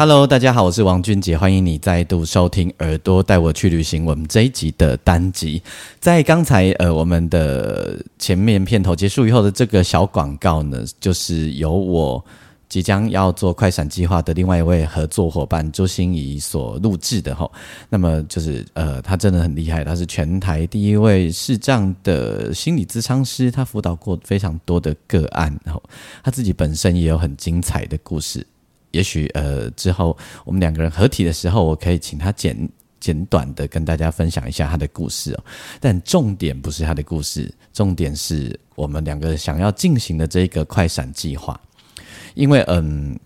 Hello，大家好，我是王俊杰，欢迎你再度收听《耳朵带我去旅行》我们这一集的单集。在刚才呃我们的前面片头结束以后的这个小广告呢，就是由我即将要做快闪计划的另外一位合作伙伴周心怡所录制的哈。那么就是呃，他真的很厉害，他是全台第一位视障的心理咨商师，他辅导过非常多的个案，然后他自己本身也有很精彩的故事。也许呃，之后我们两个人合体的时候，我可以请他简简短的跟大家分享一下他的故事哦。但重点不是他的故事，重点是我们两个想要进行的这个快闪计划。因为嗯，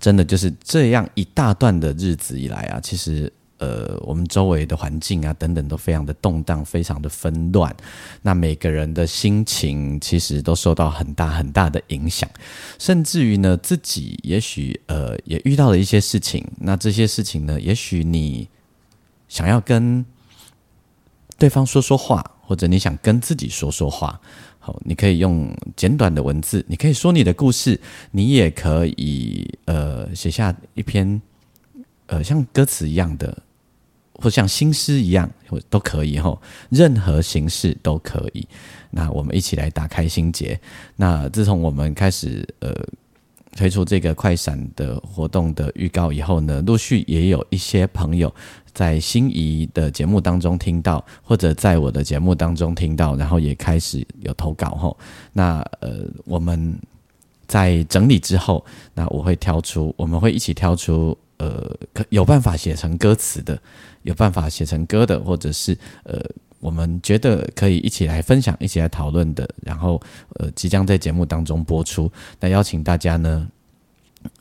真的就是这样一大段的日子以来啊，其实。呃，我们周围的环境啊，等等都非常的动荡，非常的纷乱。那每个人的心情其实都受到很大很大的影响，甚至于呢，自己也许呃也遇到了一些事情。那这些事情呢，也许你想要跟对方说说话，或者你想跟自己说说话，好，你可以用简短的文字，你可以说你的故事，你也可以呃写下一篇呃像歌词一样的。或像新诗一样，或都可以哈，任何形式都可以。那我们一起来打开心结。那自从我们开始呃推出这个快闪的活动的预告以后呢，陆续也有一些朋友在心仪的节目当中听到，或者在我的节目当中听到，然后也开始有投稿哈。那呃我们在整理之后，那我会挑出，我们会一起挑出呃可有办法写成歌词的。有办法写成歌的，或者是呃，我们觉得可以一起来分享、一起来讨论的，然后呃，即将在节目当中播出。那邀请大家呢，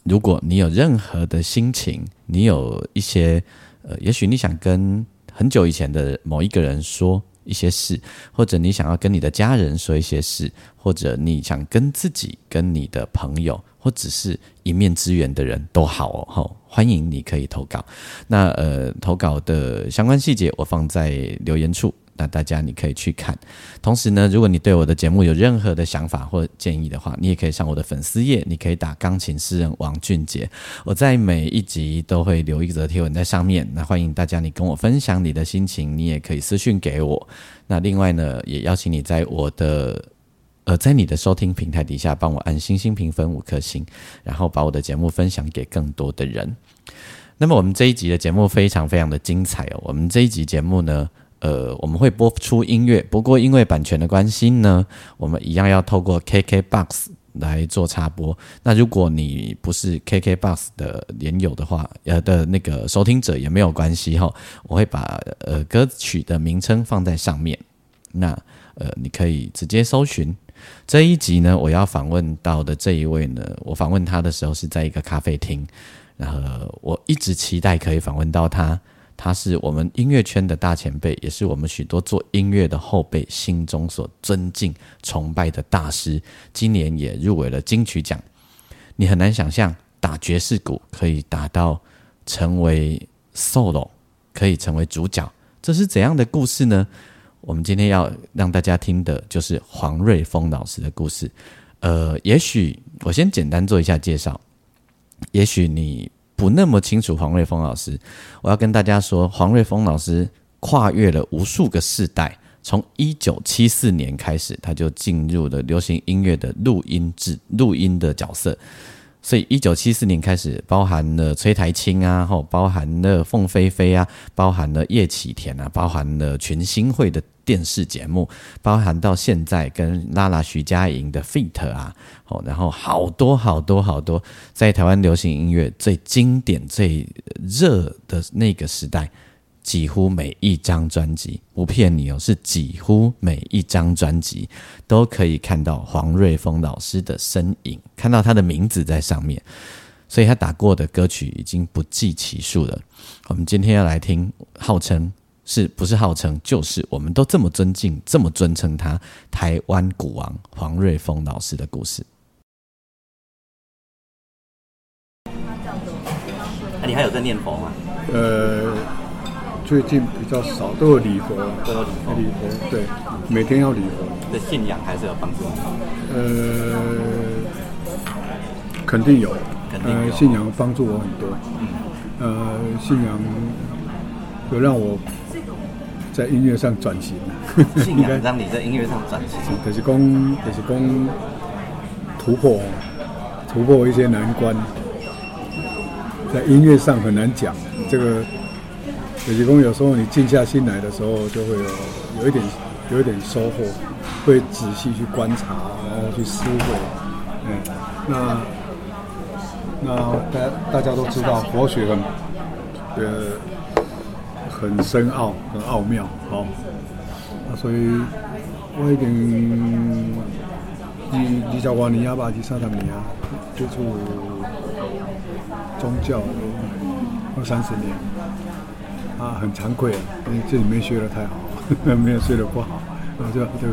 如果你有任何的心情，你有一些呃，也许你想跟很久以前的某一个人说一些事，或者你想要跟你的家人说一些事，或者你想跟自己、跟你的朋友。或只是一面之缘的人都好哦，欢迎你可以投稿。那呃，投稿的相关细节我放在留言处，那大家你可以去看。同时呢，如果你对我的节目有任何的想法或建议的话，你也可以上我的粉丝页，你可以打钢琴诗人王俊杰，我在每一集都会留一则贴文在上面。那欢迎大家你跟我分享你的心情，你也可以私讯给我。那另外呢，也邀请你在我的。呃，在你的收听平台底下，帮我按星星评分五颗星，然后把我的节目分享给更多的人。那么，我们这一集的节目非常非常的精彩哦。我们这一集节目呢，呃，我们会播出音乐，不过因为版权的关系呢，我们一样要透过 KKBOX 来做插播。那如果你不是 KKBOX 的连友的话，呃的那个收听者也没有关系哈，我会把呃歌曲的名称放在上面。那呃，你可以直接搜寻。这一集呢，我要访问到的这一位呢，我访问他的时候是在一个咖啡厅，然后我一直期待可以访问到他。他是我们音乐圈的大前辈，也是我们许多做音乐的后辈心中所尊敬、崇拜的大师。今年也入围了金曲奖。你很难想象，打爵士鼓可以打到成为 solo，可以成为主角，这是怎样的故事呢？我们今天要让大家听的就是黄瑞峰老师的故事。呃，也许我先简单做一下介绍。也许你不那么清楚黄瑞峰老师，我要跟大家说，黄瑞峰老师跨越了无数个世代，从一九七四年开始，他就进入了流行音乐的录音制录音的角色。所以，一九七四年开始，包含了崔台青啊，吼，包含了凤飞飞啊，包含了叶启田啊，包含了群星会的电视节目，包含到现在跟拉拉徐佳莹的 feat 啊，哦，然后好多好多好多，在台湾流行音乐最经典、最热的那个时代。几乎每一张专辑，不骗你哦，是几乎每一张专辑都可以看到黄瑞峰老师的身影，看到他的名字在上面，所以他打过的歌曲已经不计其数了。我们今天要来听，号称是不是号称，就是我们都这么尊敬、这么尊称他台湾古王黄瑞峰老师的故事。那你还有在念佛吗？呃。最近比较少，都有礼佛，都有礼佛，礼佛对，每天要礼佛。对信仰还是有帮助。呃，肯定有，呃，信仰帮助我很多。嗯。呃，信仰有让我在音乐上转型。信仰让你在音乐上转型。就是讲，就是讲突破，突破一些难关，在音乐上很难讲这个。有些工有时候你静下心来的时候，就会有有一点有一点收获，会仔细去观察，然后去思维。嗯，那那大大家都知道佛学很呃很深奥，很奥妙。好，那所以我已经二二十多年啊吧，二三十年啊，接触宗教二三十年。啊，很惭愧啊，因为这里面学的太好，没有学的不好，啊，就就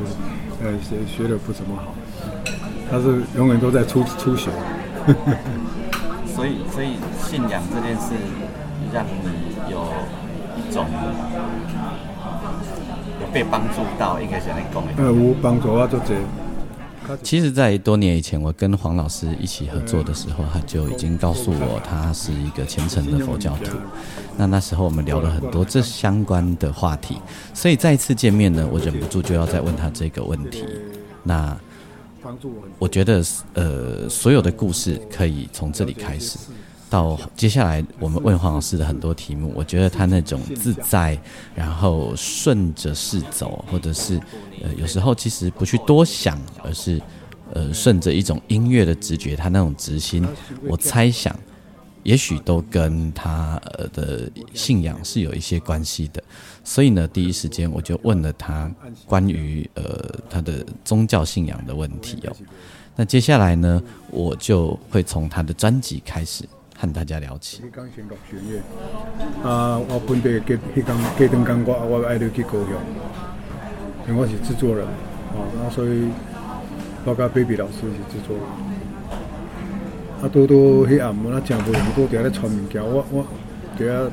呃学学的不怎么好，他是永远都在初初学。所以，所以信仰这件事让你有一种有被帮助到，应该是来讲的。呃，有帮助啊，就这。其实，在多年以前，我跟黄老师一起合作的时候，他就已经告诉我，他是一个虔诚的佛教徒。那那时候我们聊了很多这相关的话题，所以再次见面呢，我忍不住就要再问他这个问题。那我觉得，呃，所有的故事可以从这里开始。到接下来，我们问黄老师的很多题目，我觉得他那种自在，然后顺着势走，或者是呃，有时候其实不去多想，而是呃，顺着一种音乐的直觉，他那种直心，我猜想，也许都跟他呃的信仰是有一些关系的。所以呢，第一时间我就问了他关于呃他的宗教信仰的问题哦。那接下来呢，我就会从他的专辑开始。和大家聊起。啊，我本地给迄刚给登刚我我爱着去高雄，因为我是制作人，哦，啊，所以我甲 baby 老师是制作人。啊，多多迄暗我那真无用，多伫遐咧传物件，我我伫遐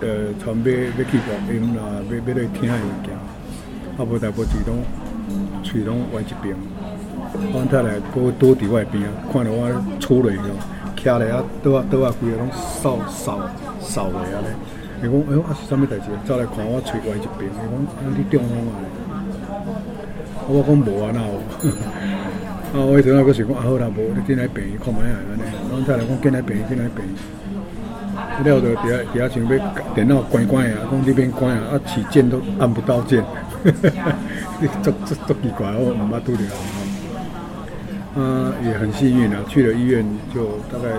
呃传要要去录音啦，要要来听下物件，啊，无代无志拢喙拢歪一边，我太来搁多伫我边啊，看到我出来了。徛咧啊，倒啊倒啊，规个拢扫扫扫咧啊咧。伊讲，哎呦，啊是啥物代志？走来看我喙歪一边。伊讲，啊你中风啊？我讲无啊，那有。啊，我迄阵啊，佫是讲，啊好啦，无你进来病院看卖啊安尼。我再来讲进来病院，进来病院。了着伫遐伫遐想要电脑关关啊，讲这边关啊，啊起键都按不到键。足足足奇怪，我毋捌拄着。啊，也很幸运啊，去了医院就大概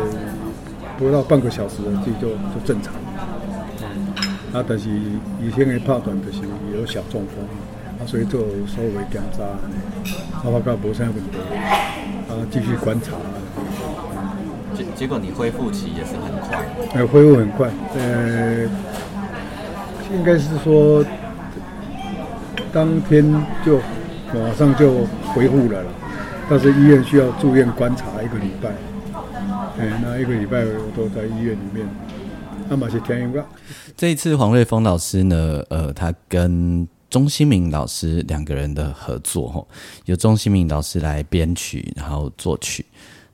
不到半个小时，自己就就正常。啊，但是以前的判断就是有小中风，啊，所以做稍微检查，啊，发觉无啥问题，啊，继续观察。结结果你恢复期也是很快，呃，恢复很快，呃，应该是说当天就马上就恢复了了，但是医院需要住院观察一个礼拜，哎，那一个礼拜我都在医院里面，那么是天一个。这一次黄瑞峰老师呢，呃，他跟钟新明老师两个人的合作，吼，由钟新明老师来编曲，然后作曲，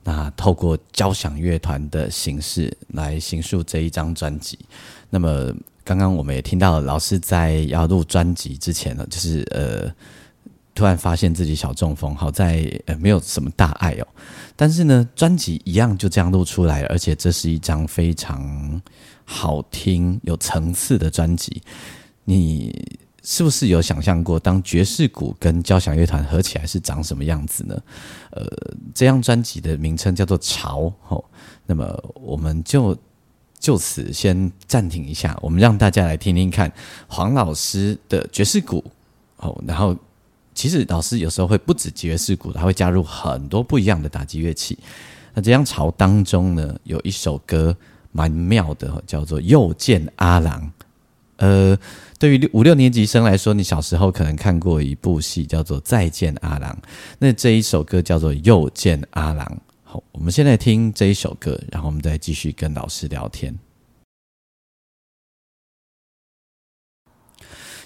那透过交响乐团的形式来形塑这一张专辑。那么刚刚我们也听到老师在要录专辑之前呢，就是呃，突然发现自己小中风，好在呃没有什么大碍哦，但是呢，专辑一样就这样录出来，而且这是一张非常。好听有层次的专辑，你是不是有想象过，当爵士鼓跟交响乐团合起来是长什么样子呢？呃，这张专辑的名称叫做《潮》吼，那么我们就就此先暂停一下，我们让大家来听听看黄老师的爵士鼓哦，然后其实老师有时候会不止爵士鼓，他会加入很多不一样的打击乐器。那这张《潮》当中呢，有一首歌。蛮妙的，叫做《又见阿郎》。呃，对于五六年级生来说，你小时候可能看过一部戏叫做《再见阿郎》，那这一首歌叫做《又见阿郎》。好，我们现在听这一首歌，然后我们再继续跟老师聊天。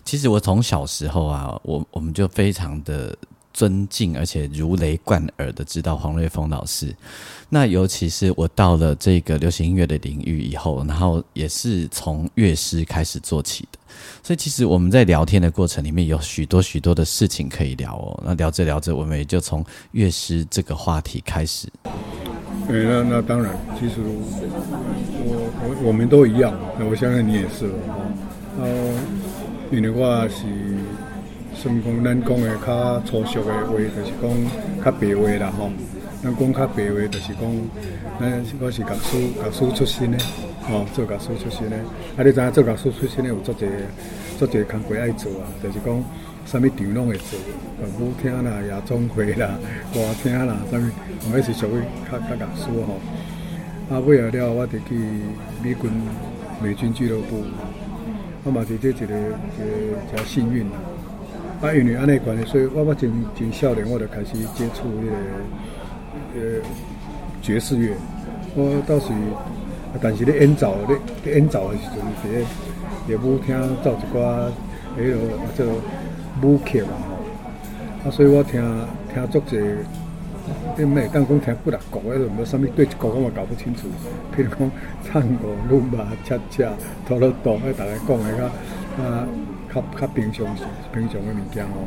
其实我从小时候啊，我我们就非常的。尊敬而且如雷贯耳的知道黄瑞峰老师，那尤其是我到了这个流行音乐的领域以后，然后也是从乐师开始做起的，所以其实我们在聊天的过程里面有许多许多的事情可以聊哦。那聊着聊着，我们也就从乐师这个话题开始。对，那那当然，其实我我我们都一样，那我相信你也是哦。呃，因为我是。算讲咱讲的较粗俗的话，就是讲较白话啦吼。咱讲较白话，就是讲，咱我是教师，教师出身的，吼，做教师出身的。啊，你知影做教师出身的有足侪，足侪工课爱做啊。就是讲，啥物场拢会做，舞厅啦、夜总会啦、歌厅啦，啥物，我迄是属于较较教师吼。啊，尾后了，我就去美军美军俱乐部，我嘛是这一个一个真幸运啦。啊，因为安尼关系，所以我我真真少年，我就开始接触迄个呃爵士乐。我倒是，但是咧演奏咧咧演奏的时阵，伫咧咧舞厅奏一寡迄落叫做舞曲嘛吼。啊，所以我听听足侪，你毋会当讲听不六国，迄种无啥物对一国我嘛搞不清楚。譬如讲唱歌、鲁巴、恰恰、陀螺陀，迄大家讲的较啊。较较平常平常的物件哦，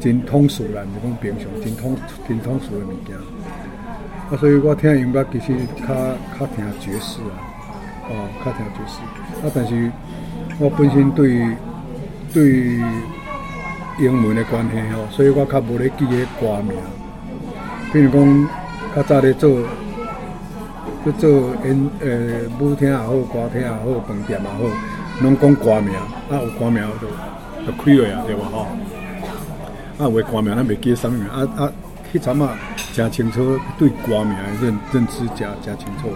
真通俗啦，毋是讲平常，真通真通俗的物件。啊，所以我听音乐其实较较听爵士啊，哦，较听爵士。啊，但是我本身对对英文的关系哦，所以我较无咧记个歌名。比如讲，较早咧做去做演呃舞厅也好，歌厅也好，饭店也好。拢讲歌名，啊有歌名就就开落啊，对无？吼？啊有歌名咱袂记啥物名，啊啊，迄阵啊真清楚对歌名认认知真真清楚。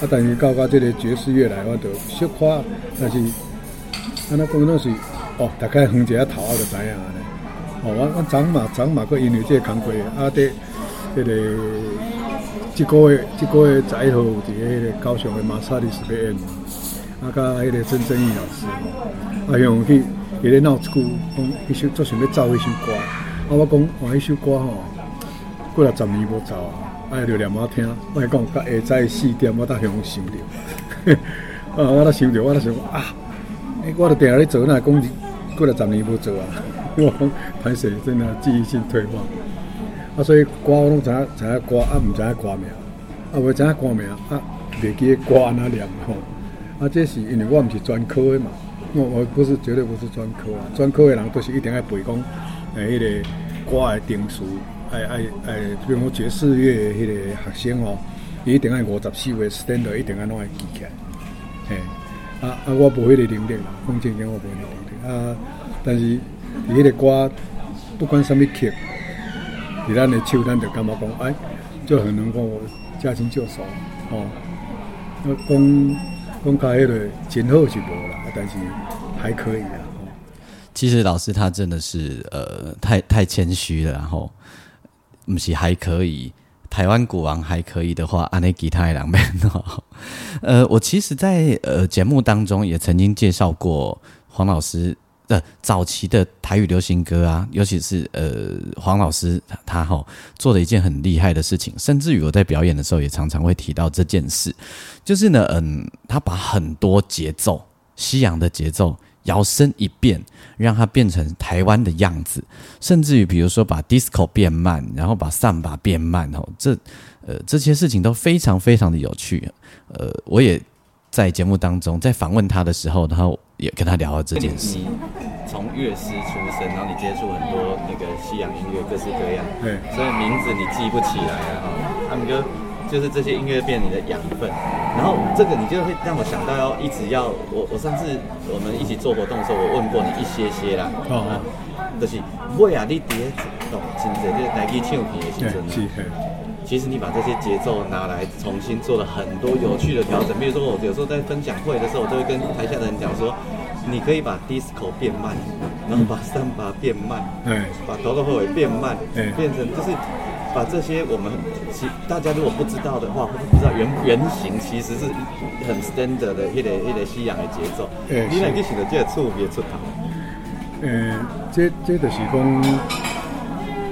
啊，但是到到即个爵士乐来，我就小可，但是安那讲拢是哦，大概哼一下头啊就知影咧。哦，我我昨嘛昨嘛，佮因为即个工课，啊，伫迄个即个月即个月十一号伫迄个高雄的马萨利斯表演。啊，甲迄个曾正义老师。吼，啊，用去伊咧闹一句，讲迄首做想要奏迄首歌，啊，我讲换，迄首歌吼，过了十年无奏啊，啊，就连我听，我讲甲下早四点，我才向想着，啊，我才想着，我才想啊，我著定下咧做，那讲过了十年无做啊，我讲歹势，真啊记忆性退化，啊，所以歌我拢知影知影歌，啊，毋知影歌名，啊，袂知影歌名，啊，袂记歌安怎念吼。啊，这是因为我毋是专科的嘛，我我不是绝对不是专科啊，专科的人都是一定要背讲，诶，迄个歌的定数，哎哎哎，比如讲爵士乐迄个学生哦，伊一定爱五十四位 standard 一定爱拢会记起来，嘿，啊啊，我无迄个能力啦，讲正经我无迄个能力。啊，但是伊迄个歌不管什么曲，伫咱的手，咱就感觉讲，哎，就很能够驾轻就熟哦。那讲讲开迄个真好是无啦，但是还可以啦。其实老师他真的是呃太太谦虚了，然后不是还可以。台湾古王还可以的话，安内吉他也两边哦。呃，我其实，在呃节目当中也曾经介绍过黄老师的早期的台语流行歌啊，尤其是呃黄老师他哈做了一件很厉害的事情，甚至于我在表演的时候也常常会提到这件事，就是呢，嗯，他把很多节奏西洋的节奏。摇身一变，让它变成台湾的样子，甚至于比如说把 disco 变慢，然后把上把变慢哦，这呃这些事情都非常非常的有趣。呃，我也在节目当中在访问他的时候，然后也跟他聊了这件事。从乐师出身，然后你接触很多那个西洋音乐，各式各样，对，所以名字你记不起来了哈。他们就。就是这些音乐变你的养分，然后这个你就会让我想到要一直要我我上次我们一起做活动的时候，我问过你一些些啦，哦，就是喂啊，你第一懂，真的就是来去唱片的时阵，其实你把这些节奏拿来重新做了很多有趣的调整，比如说我有时候在分享会的时候，我都会跟台下的人讲说，你可以把 disco 变慢，然后把三八变慢，对，把头头后尾变慢，对，变成就是。把这些我们其大家如果不知道的话，或者不知道原原型其实是很 standard 的一个一个西洋的节奏。诶，你来去想到这个错别出头。嗯，这这就是讲，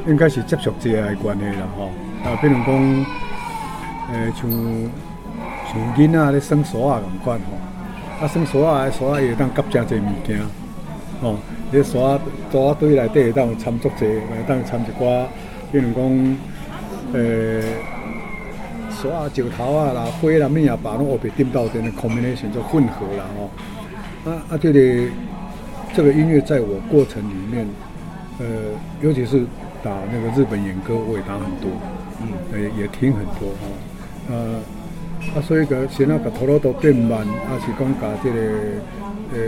应该是接触这个关系啦吼。啊，比如讲，诶，像像囡仔咧生沙啊咁款吼，啊生沙啊，沙啊会当夹真侪物件，吼，你沙沙堆内底会当掺足侪，会当掺一寡。比如讲，呃，沙啊、石头啊、啦花啦、咩啊，把拢后边颠到的 combination 做混合了哦。啊啊，这里这个音乐在我过程里面，呃，尤其是打那个日本演歌，我也打很多，嗯，也也听很多哈。呃，啊，所以个先那个陀螺都变慢，啊是讲把这个呃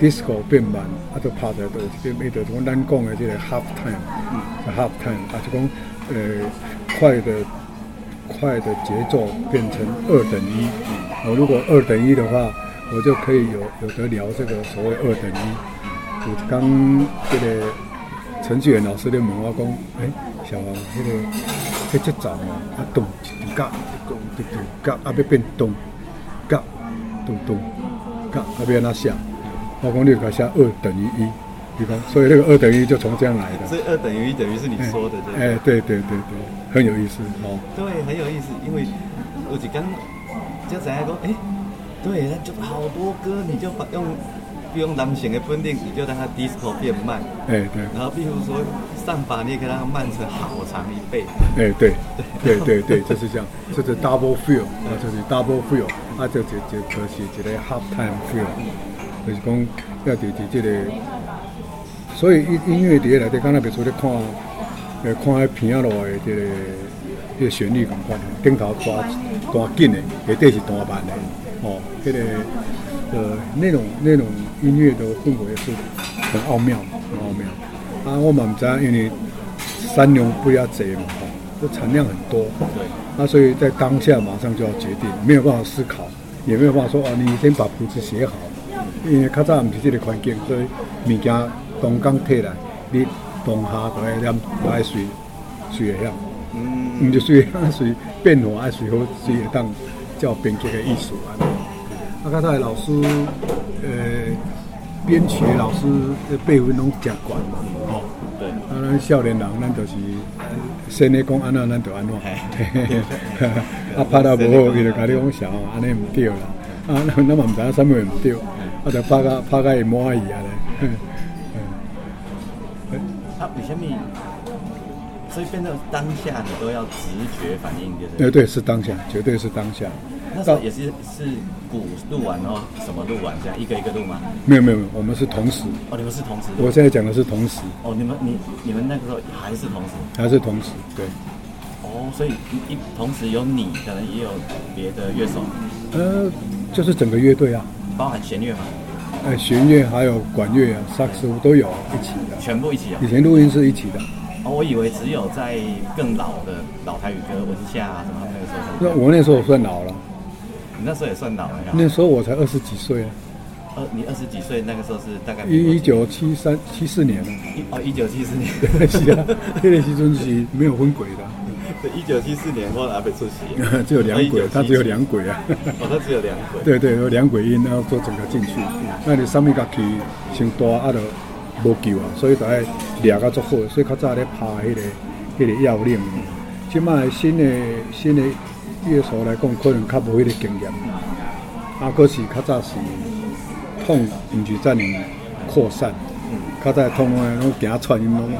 disco 变慢，啊都拍在都变变到从咱讲的这个 half time 嗯。half time 啊，就讲呃快的快的节奏变成二等一。嗯我如果二等一的话，我就可以有有得聊这个所谓二等一。我刚这个程序员老师咧问我讲，哎，小王，这个这节奏哦，啊咚嘎咚咚咚嘎，啊要变咚嘎咚咚嘎，啊要哪写？我讲你给写二等于一。比方，所以那个二等于就从这样来的。所以二等于一等于是你说的，对哎，对对对对，很有意思哦。对，很有意思，因为我就刚就在讲，哎，对，那就好多歌，你就把用用男性的分定，你就让它 disco 变慢。哎，对。然后，比如说上把，你也可以让它慢成好长一倍。哎，对对对对对，就是这样，就是 double feel，啊，就是 double feel，啊，就就就就是一个 half time feel，就是讲要在在这个。所以音音乐碟来底，刚才比如说咧看，呃，看迄片仔落的这个这个旋律咁款，顶头大大紧的，下底是大慢的，哦，这个呃那种那种音乐的氛围是很奥妙，很奥妙。啊，我们唔知，因为三牛不要贼嘛，哦，这产量很多，对。那所以在当下马上就要决定，没有办法思考，也没有办法说啊，你先把谱子写好，因为较早唔是这个环境，所以物件。东港摕来，你当下就会念，爱随随会晓，嗯，唔就随随变化，爱随好随会当叫编剧的艺术啊。啊，刚才老师，呃，编曲老师的辈分拢真悬嘛，哦，对，啊，咱少年人，咱就是先咧讲安怎，咱就安怎，啊，拍得无好，伊就甲你讲笑，安尼唔对啦，啊，那那嘛唔知影什么唔对，啊，就拍甲拍甲伊满意啊咧。为什么？所以变成当下你都要直觉反应，就是。对对，是当下，绝对是当下。那时候也是是鼓录完哦，什么录完这样一个一个录吗？没有没有，我们是同时。哦，你们是同时。我现在讲的是同时。哦，你们你你们那个时候还是同时？还是同时，对。哦，所以一同时有你，可能也有别的乐手。呃，就是整个乐队啊。包含弦乐吗？哎，弦乐还有管乐啊，萨克斯都有一起的，全部一起啊。以前录音是一起的，哦，我以为只有在更老的老台语歌，文夏啊什么那个时候。那我那时候算老了，你那时候也算老了呀。那时候我才二十几岁啊，二你二十几岁，那个时候是大概一一九七三七四年哦一九七四年，是啊，那个时阵是没有分轨的，对，一九七四年我还没出席，只有两轨，他只有两轨啊。哦，它只有两轨。对对，有两轨音，然后做整个进去。那你上面个去先大，啊，都无救啊，所以就爱掠个足好，所以较早咧拍迄个迄个要领。即摆新的新的乐手来讲，可能较无迄个经验。啊，可是较早是痛，毋是遮尔扩散。较早痛诶，拢行串音拢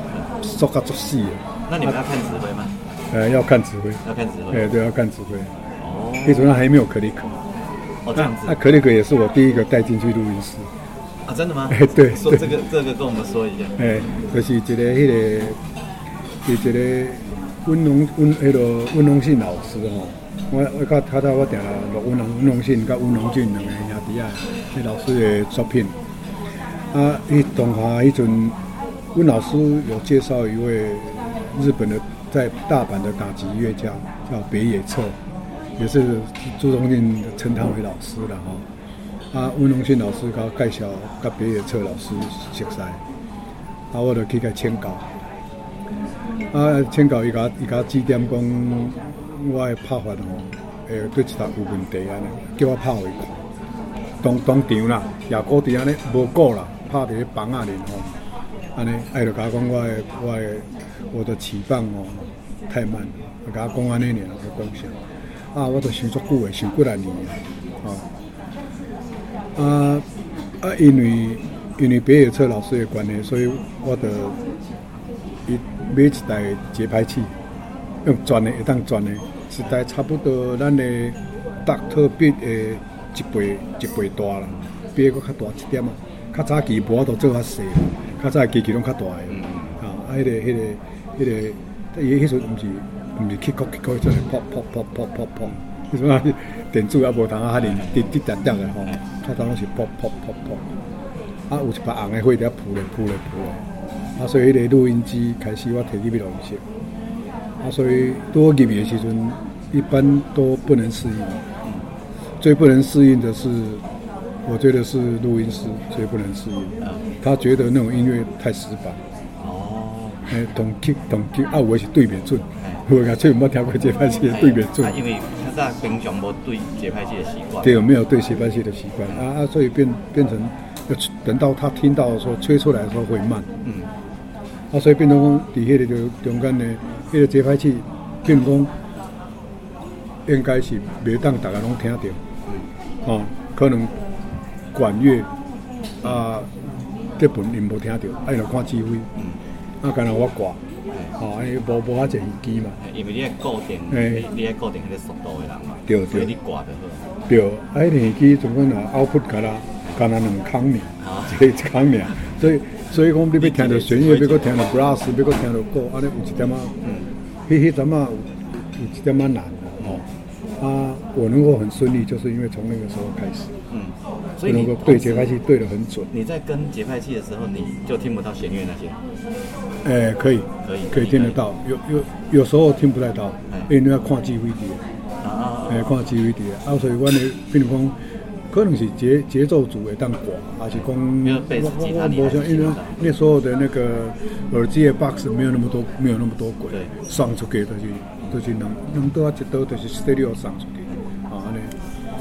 缩甲足死诶。那你们要看指挥吗？呃，要看指挥。要看指挥。哎，对，要看指挥。哦。那时候还没有可立可。哦，这样子。那可里可也是我第一个带进去录音室。啊，真的吗？哎，对，说这个这个跟我们说一下。哎，就是一个迄个，是一个温龙温迄个温龙信老师吼。我我甲他他我定录温龙温龙信甲温龙俊两个兄弟啊，迄老师的作品。啊，伊东华迄阵，温老师有介绍一位日本的在大阪的打击乐家，叫北野彻，也是朱宗庆称他为老师的哈。啊，温龙信老师甲介绍，甲北野彻老师熟悉，啊，我就去甲签稿。啊，签稿伊甲伊甲指点讲，我的拍法吼，诶，对一搭有问题安尼，叫我拍回去。当当场啦，也固定安尼无顾啦，拍伫咧房仔里吼，安尼，哎，就甲我讲我的我的我的起放哦太慢，甲我讲安尼尔，就讲啥？啊，我都想足久诶，想几来年啊。啊啊！因为因为别野车老师的关系，所以我的一买一台节拍器，用转的，会当转的，一台差不多咱的达特比的一倍一倍大啦，比个较大一点啊。较早机波都做较细，较早机器拢较大的。啊，啊，迄个迄个迄个，伊迄阵毋是毋是 kick kick kick 出来，噗噗噗噗噗噗。是嘛？电子也无通啊，遐尼滴滴答答个吼，较早拢是噗噗噗噗。啊，有一把红的火在扑咧扑咧扑咧。啊，所以迄个录音机开始我摕去录音室。啊，所以多入去的时阵，一般都不能适应。最不能适应的是，我觉得是录音师最不能适应。他觉得那种音乐太死板。哦。哎，同曲同曲啊，我是对面准。我讲最冇调过节拍器的对面准。因为他在平常无对节拍器的习惯，对，没有对节拍器的习惯啊啊，所以变变成要等到他听到说吹出来的时候会慢，嗯，啊，所以变成讲伫迄个就中间呢，迄个节拍器变讲应该是袂当大家拢听到，哦，可能管乐啊这本因无听着，爱要看指挥，啊，刚才我挂。哦，安尼无无法坐耳机嘛？因为你系固定，你你系固定迄个速度的人嘛，对对，你挂就好。对，啊，迄耳机总共啊，output 噶啦，干那两康尔，一康尔，所以所以讲你要听到弦乐，要搁听到 brass，要搁听到鼓，安尼有一点啊，嗯，迄迄阵啊有一点啊难哦。啊，我能够很顺利，就是因为从那个时候开始，嗯，所以能够对节拍器对的很准。你在跟节拍器的时候，你就听不到弦乐那些。哎，可以，可以，可以听得到。有有有时候听不太到，因为要看 G V D。啊哎，看 G V D 啊，所以我呢，比如讲，可能是节节奏组会当挂，还是讲我我我想因为那时候的那个耳机的 box 没有那么多，没有那么多轨，送出去都是都是能能多一多都是 stereo 送出去。啊，呢，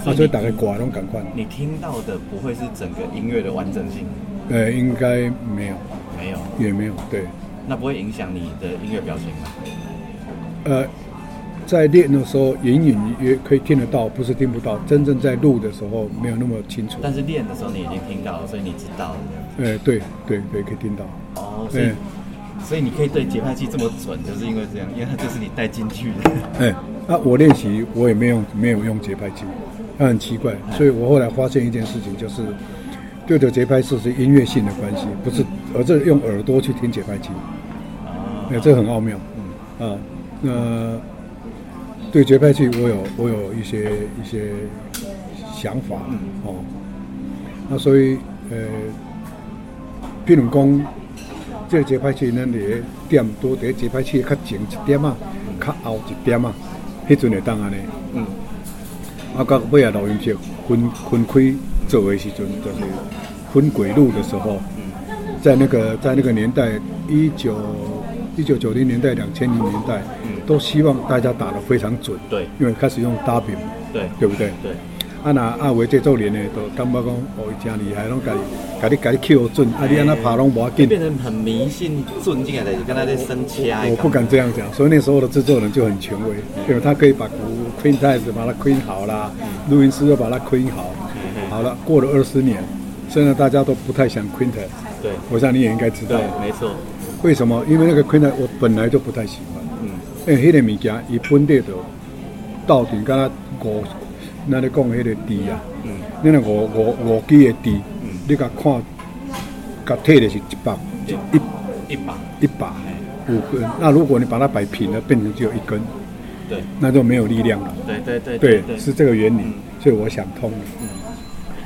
啊，所以大概挂拢赶快。你听到的不会是整个音乐的完整性？呃，应该没有，没有，也没有，对。那不会影响你的音乐表情吗？呃，在练的时候隐隐约可以听得到，不是听不到。真正在录的时候没有那么清楚。但是练的时候你已经听到了，所以你知道了。呃，对对对，可以听到。哦，所以所以你可以对节拍器这么准，就是因为这样，因为它就是你带进去的。哎，啊，我练习我也没用没有用节拍器，那很奇怪。所以我后来发现一件事情，就是对着节拍器是音乐性的关系，不是。而是用耳朵去听节拍器，啊，哎，这很奥妙，嗯，啊，那对节拍器我有我有一些一些想法，哦，那所以呃，譬如讲，这个节拍器咱伫个点多伫节拍器较前一点啊，较后一点啊，迄阵会当安尼。嗯，啊，到尾啊录音室分分开做的时阵，就是分轨路的时候，在那个在那个年代，一九一九九零年代、两千零年代，都希望大家打得非常准。对因为开始用 dubbing，对对不对？对，啊，那啊为这做年呢，都感觉讲哦，伊真厉害，拢家己家己家己 Q 准，啊，你安那爬拢无要紧。变成很迷信准进来的，跟他在生掐。我不敢这样讲，所以那时候的制作人就很权威，因为他可以把鼓 Queen size 把它 Queen 好啦，录音师又把它 Queen 好，好了，过了二十年，现在大家都不太想 Queen，对我想你也应该知道对，没错，为什么？因为那个 Queen 我本来就不太喜欢，嗯，因为迄个物件伊本地的到底敢若五，咱咧讲迄个地啊，嗯，那个五五五支的低，你甲看，甲摕的是一百一一把，一把五根，那如果你把它摆平了，变成只有一根，对，那就没有力量了。对对对对，是这个原理，所以我想通了。嗯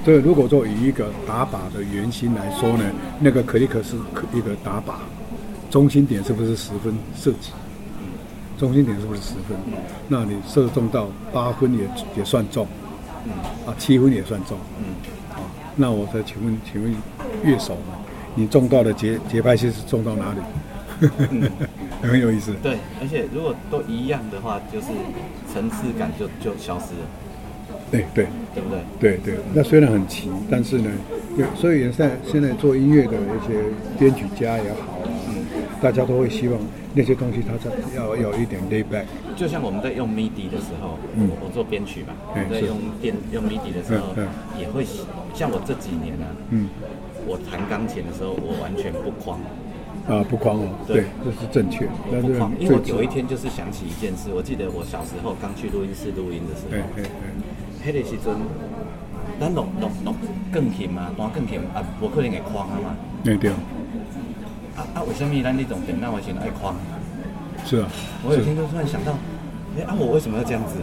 所以如果说以一个打靶的圆心来说呢，那个可立克是可一个打靶，中心点是不是十分射击？中心点是不是十分？那你射中到八分也也算中，啊七分也算中，嗯，啊，那我再请问，请问乐手呢？你中到的节节拍器是中到哪里？很有意思。对，而且如果都一样的话，就是层次感就就消失了，对对。对不对？对对，那虽然很齐，但是呢，有所以现在现在做音乐的一些编曲家也好啊，大家都会希望那些东西它在要要有一点 lay back，就像我们在用 MIDI 的时候，嗯。我做编曲嘛，在用电用 MIDI 的时候嗯，也会像我这几年呢，嗯。我弹钢琴的时候，我完全不框，啊不框哦，对。对，这是正确，不框，因为我有一天就是想起一件事，我记得我小时候刚去录音室录音的时哎候，哎哎，迄个时阵，咱录录录钢琴嘛，弹钢琴啊，无可能会框啊嘛，对对，啊啊，为什么咱那种电脑的时候爱框？是啊，我有一天就突然想到，哎、啊，我为什么要这样子？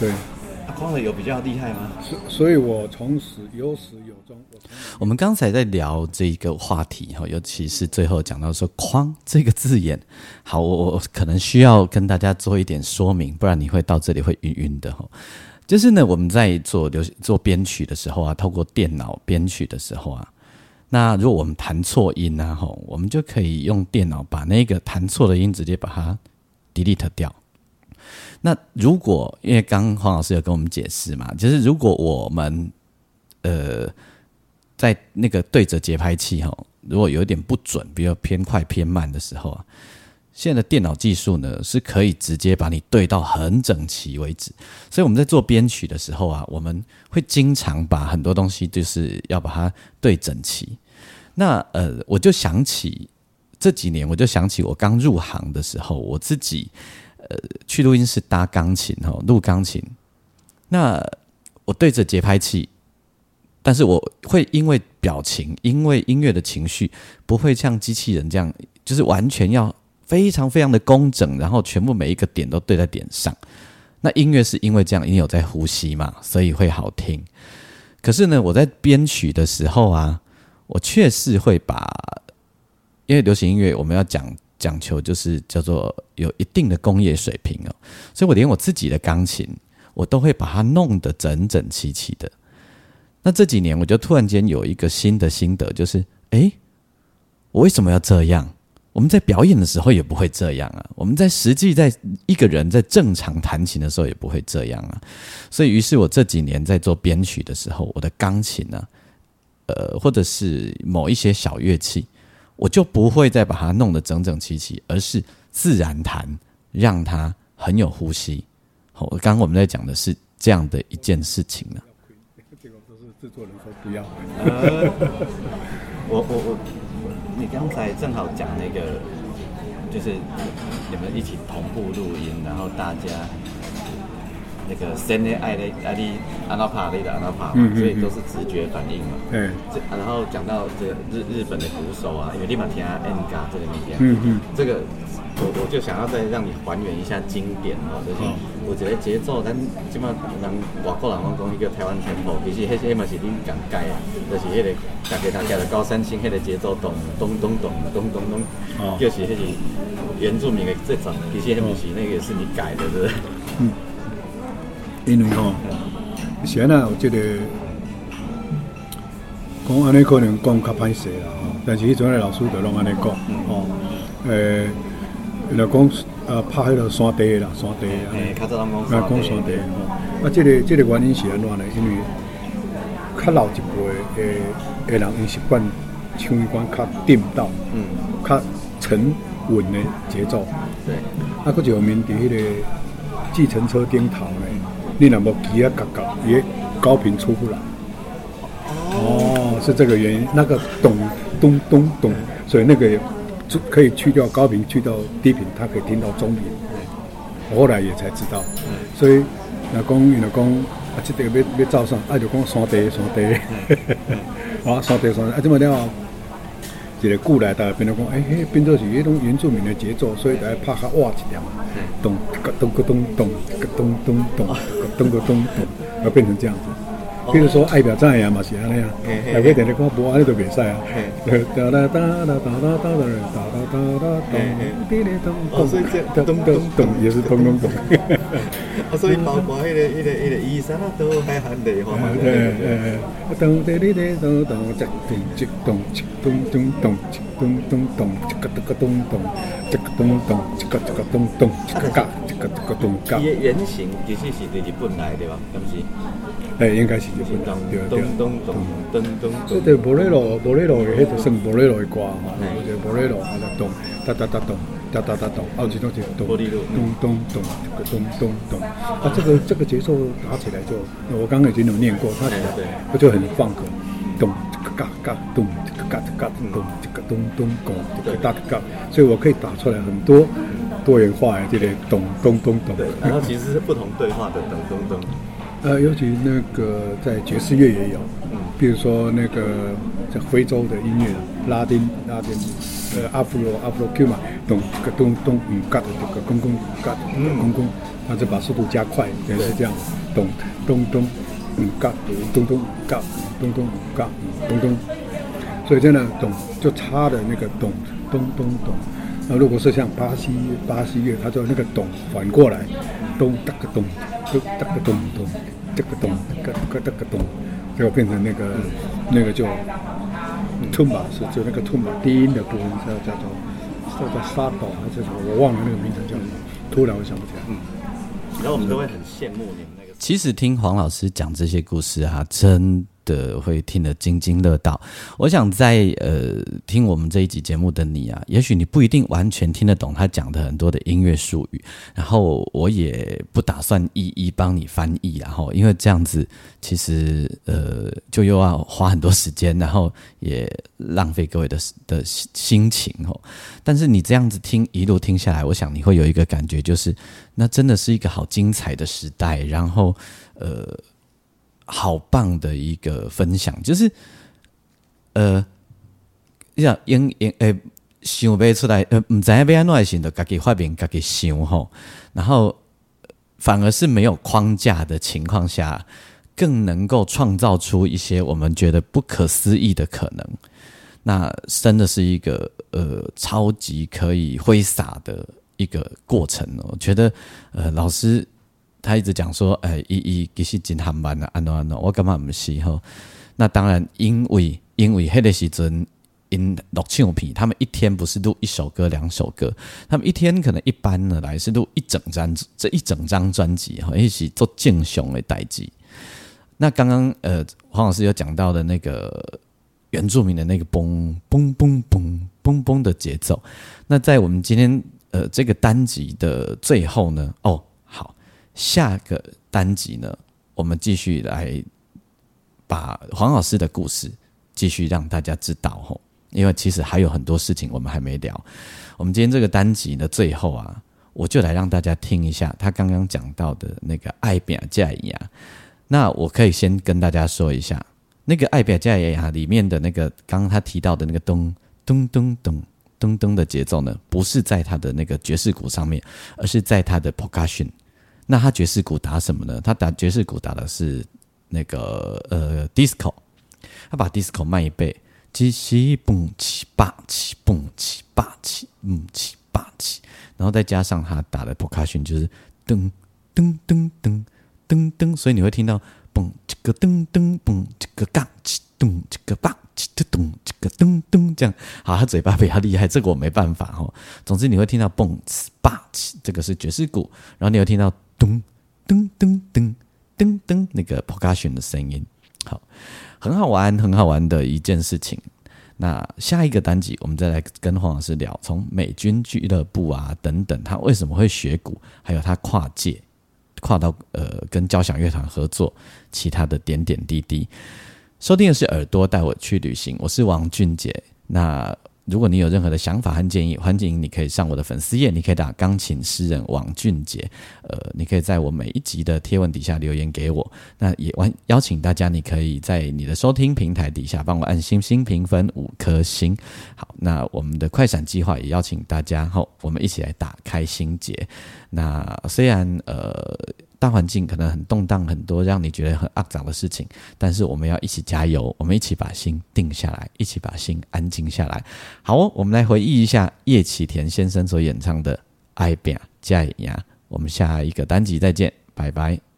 对，啊，框的有比较厉害吗？所所以我从始有始有终，我们刚才在聊这个话题哈，尤其是最后讲到说“框”这个字眼，好，我我可能需要跟大家做一点说明，不然你会到这里会晕晕的哈。就是呢，我们在做流做编曲的时候啊，透过电脑编曲的时候啊，那如果我们弹错音啊，吼，我们就可以用电脑把那个弹错的音直接把它 delete 掉。那如果因为刚黄老师有跟我们解释嘛，就是如果我们呃在那个对着节拍器吼，如果有一点不准，比如偏快偏慢的时候啊，现在的电脑技术呢是可以直接把你对到很整齐为止。所以我们在做编曲的时候啊，我们会经常把很多东西就是要把它对整齐。那呃，我就想起这几年，我就想起我刚入行的时候，我自己呃去录音室搭钢琴哈，录钢琴。那我对着节拍器，但是我会因为表情，因为音乐的情绪，不会像机器人这样，就是完全要非常非常的工整，然后全部每一个点都对在点上。那音乐是因为这样，因为有在呼吸嘛，所以会好听。可是呢，我在编曲的时候啊，我确实会把，因为流行音乐我们要讲讲求就是叫做有一定的工业水平哦，所以我连我自己的钢琴，我都会把它弄得整整齐齐的。那这几年我就突然间有一个新的心得，就是诶，我为什么要这样？我们在表演的时候也不会这样啊，我们在实际在一个人在正常弹琴的时候也不会这样啊。所以，于是我这几年在做编曲的时候，我的钢琴呢、呃，或者是某一些小乐器，我就不会再把它弄得整整齐齐，而是自然弹，让它很有呼吸。好，刚刚我们在讲的是这样的一件事情呢。这个都是制作人说不要。我 我我，你刚才正好讲那个，就是你们一起同步录音，然后大家那个生的爱的爱的安娜帕，你的安娜帕，嗯嗯所以都是直觉反应嘛。对，这然后讲到这个日日本的鼓手啊，因为立马听 N 嘎这个名片，嗯嗯，这个我我就想要再让你还原一下经典哦，就是有一个节奏，咱即马人外国人拢讲迄个台湾天后，其实迄迄嘛是恁共改啊，就是迄、个大家大家的高山青迄个节奏咚咚咚咚咚咚咚，哦就是迄是原住民的这种，其实迄不是那个是你改的，对不对？因为吼，是安那有即个讲安尼可能讲较歹势啦吼，但是迄阵的老师就拢安尼讲吼，诶，若讲啊拍迄个山地的啦，山地啊，讲山地吼，啊，即、个即、个原因是安怎呢？因为较老一辈诶诶人，因习惯唱一管较定道，嗯，较沉稳的节奏。对，啊，佫有面伫迄个计程车顶头呢，你若无骑啊夹夹，伊个高频出不来。哦，是这个原因，那个咚咚咚咚，所以那个就可以去掉高频，去掉低频，他可以听到中频。我后来也才知道，所以那讲伊若讲啊，这个要要照上，啊就讲山地 山地，啊山地山地，啊即么了。一个古来，大家变做讲，哎、欸，变做是迄种原住民的节奏，所以大家拍较哇一点嘛，咚咚咚个咚咚个咚咚咚个咚个咚咚，要变成这样子。比如说爱表赞呀嘛是安尼啊，台北电力讲无安尼就袂使啊。哒哒哒哒哒哒哒哒哒哒哒哒咚，滴哩咚咚咚咚咚，也是咚咚咚。啊，所以包括迄个、迄个、迄个伊莎都还含泪花嘛。对对，咚滴哩哩咚咚，一咚一咚一咚咚咚一咚咚咚，一个一个咚咚，一个咚咚，一个一个咚咚，一个嘎一个个个。原型其实是日本来对吧？是不是？应该是日本东东东东东东东。这个布罗布雷罗，迄个算布雷罗的歌？就布雷罗啊，咚哒哒哒咚哒哒哒咚，后几多就咚咚咚咚个咚咚咚。啊，这个这个节奏打起来就，我刚刚已经有念过，它它就很放歌，咚嘎嘎咚。嘎嘎咚，这个咚咚咚，这个哒嘎，所以我可以打出来很多多元化的这个咚咚咚咚。对，然后其实是不同对话的咚咚咚。呃，尤其那个在爵士乐也有，嗯，比如说那个在非洲的音乐，拉丁拉丁，呃，阿弗罗阿弗罗 Q 嘛，咚个咚咚嗯嘎的这个公公嘎嗯公公，它就把速度加快，也是这样，咚咚咚嗯嘎咚咚嘎咚咚嘎咚咚，所以真的咚就差的那个咚咚咚咚。那如果是像巴西巴西乐，它就那个咚反过来，咚哒个咚，咚哒个咚咚，这个咚个个哒个咚，就变成那个那个就 tumba 是就那个托马低音的部分叫叫做叫做沙斗还是什么，我忘了那个名称叫什么，突然我想不起来。嗯，然后我们都会很羡慕你们那个。其实听黄老师讲这些故事啊，真的会听得津津乐道。我想在呃听我们这一集节目的你啊，也许你不一定完全听得懂他讲的很多的音乐术语，然后我也不打算一一帮你翻译，然后因为这样子其实呃就又要花很多时间，然后也浪费各位的的心情哦。但是你这样子听一路听下来，我想你会有一个感觉，就是那真的是一个好精彩的时代，然后呃。好棒的一个分享，就是呃，你想应应诶，想不出来，呃，唔知要安怎想的，家己发明，家己想吼，然后反而是没有框架的情况下，更能够创造出一些我们觉得不可思议的可能。那真的是一个呃超级可以挥洒的一个过程哦。我觉得呃老师。他一直讲说，哎，一一其实真含慢啊，安怎安怎，我感觉毋是吼。那当然，因为因为迄个时阵因录唱片，他们一天不是录一首歌、两首歌，他们一天可能一般呢来是录一整张，这一整张专辑哈，一起做敬雄的代际。那刚刚呃，黄老师有讲到的那个原住民的那个嘣嘣嘣嘣嘣嘣的节奏，那在我们今天呃这个单集的最后呢，哦。下个单集呢，我们继续来把黄老师的故事继续让大家知道吼，因为其实还有很多事情我们还没聊。我们今天这个单集的最后啊，我就来让大家听一下他刚刚讲到的那个爱表价一样。那我可以先跟大家说一下，那个《爱表加雅》里面的那个刚刚他提到的那个咚咚咚咚咚咚的节奏呢，不是在他的那个爵士鼓上面，而是在他的 percussion。那他爵士鼓打什么呢？他打爵士鼓打的是那个呃 disco，他把 disco 慢一倍，七七蹦七八七蹦七八七嗯七八七，然后再加上他打的 percussion 就是噔噔噔噔噔噔，所以你会听到蹦这个噔噔蹦这个杠起咚这个棒起咚这个咚咚这样。好，他嘴巴比较厉害，这个我没办法哦。总之你会听到嘣呲吧起，这个是爵士鼓，然后你会听到咚噔噔噔噔噔那个 percussion 的声音。好，很好玩，很好玩的一件事情。那下一个单集，我们再来跟黄老师聊，从美军俱乐部啊等等，他为什么会学鼓，还有他跨界。跨到呃跟交响乐团合作，其他的点点滴滴。收听的是耳朵带我去旅行，我是王俊杰。那如果你有任何的想法和建议，欢迎你可以上我的粉丝页，你可以打钢琴诗人王俊杰。呃，你可以在我每一集的贴文底下留言给我。那也邀邀请大家，你可以在你的收听平台底下帮我按星星评分五颗星。好，那我们的快闪计划也邀请大家后，我们一起来打开心结。那虽然呃大环境可能很动荡，很多让你觉得很肮脏的事情，但是我们要一起加油，我们一起把心定下来，一起把心安静下来。好哦，我们来回忆一下叶启田先生所演唱的《爱变加牙》。我们下一个单集再见，拜拜。